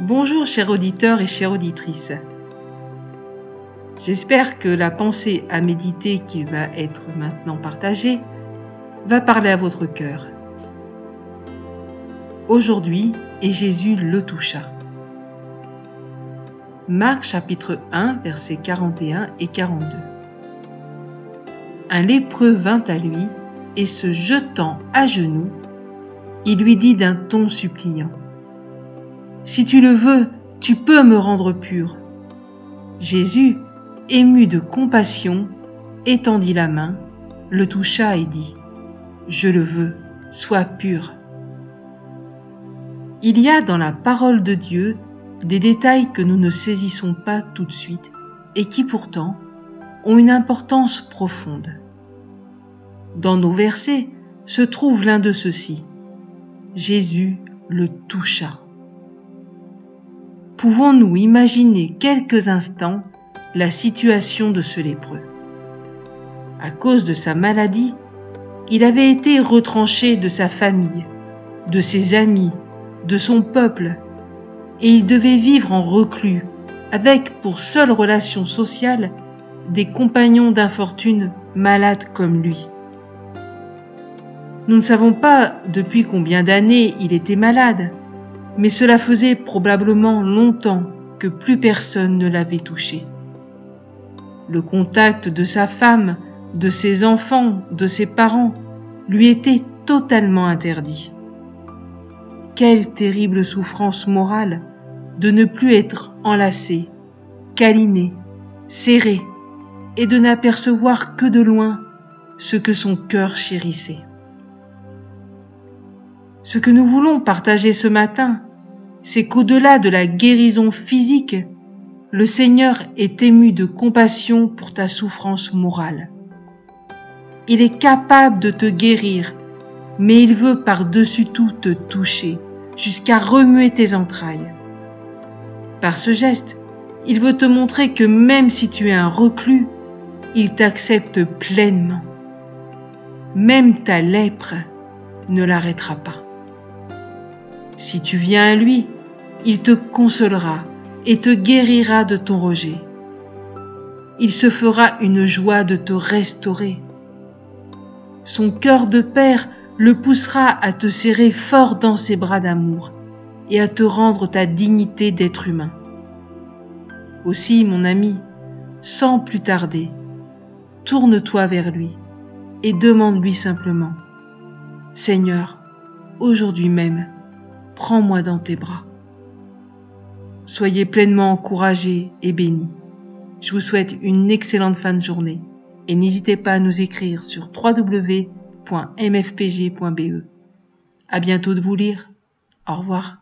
Bonjour chers auditeurs et chères auditrices. J'espère que la pensée à méditer qui va être maintenant partagée va parler à votre cœur. Aujourd'hui, et Jésus le toucha. Marc chapitre 1 versets 41 et 42. Un lépreux vint à lui et se jetant à genoux, il lui dit d'un ton suppliant. Si tu le veux, tu peux me rendre pur. Jésus, ému de compassion, étendit la main, le toucha et dit, Je le veux, sois pur. Il y a dans la parole de Dieu des détails que nous ne saisissons pas tout de suite et qui pourtant ont une importance profonde. Dans nos versets se trouve l'un de ceux-ci. Jésus le toucha. Pouvons-nous imaginer quelques instants la situation de ce lépreux? À cause de sa maladie, il avait été retranché de sa famille, de ses amis, de son peuple, et il devait vivre en reclus, avec pour seule relation sociale des compagnons d'infortune malades comme lui. Nous ne savons pas depuis combien d'années il était malade, mais cela faisait probablement longtemps que plus personne ne l'avait touché. Le contact de sa femme, de ses enfants, de ses parents lui était totalement interdit. Quelle terrible souffrance morale de ne plus être enlacé, câliné, serré, et de n'apercevoir que de loin ce que son cœur chérissait. Ce que nous voulons partager ce matin, c'est qu'au-delà de la guérison physique, le Seigneur est ému de compassion pour ta souffrance morale. Il est capable de te guérir, mais il veut par-dessus tout te toucher, jusqu'à remuer tes entrailles. Par ce geste, il veut te montrer que même si tu es un reclus, il t'accepte pleinement. Même ta lèpre ne l'arrêtera pas. Si tu viens à lui, il te consolera et te guérira de ton rejet. Il se fera une joie de te restaurer. Son cœur de père le poussera à te serrer fort dans ses bras d'amour et à te rendre ta dignité d'être humain. Aussi, mon ami, sans plus tarder, tourne-toi vers lui et demande-lui simplement, Seigneur, aujourd'hui même, prends-moi dans tes bras. Soyez pleinement encouragés et bénis. Je vous souhaite une excellente fin de journée et n'hésitez pas à nous écrire sur www.mfpg.be. À bientôt de vous lire. Au revoir.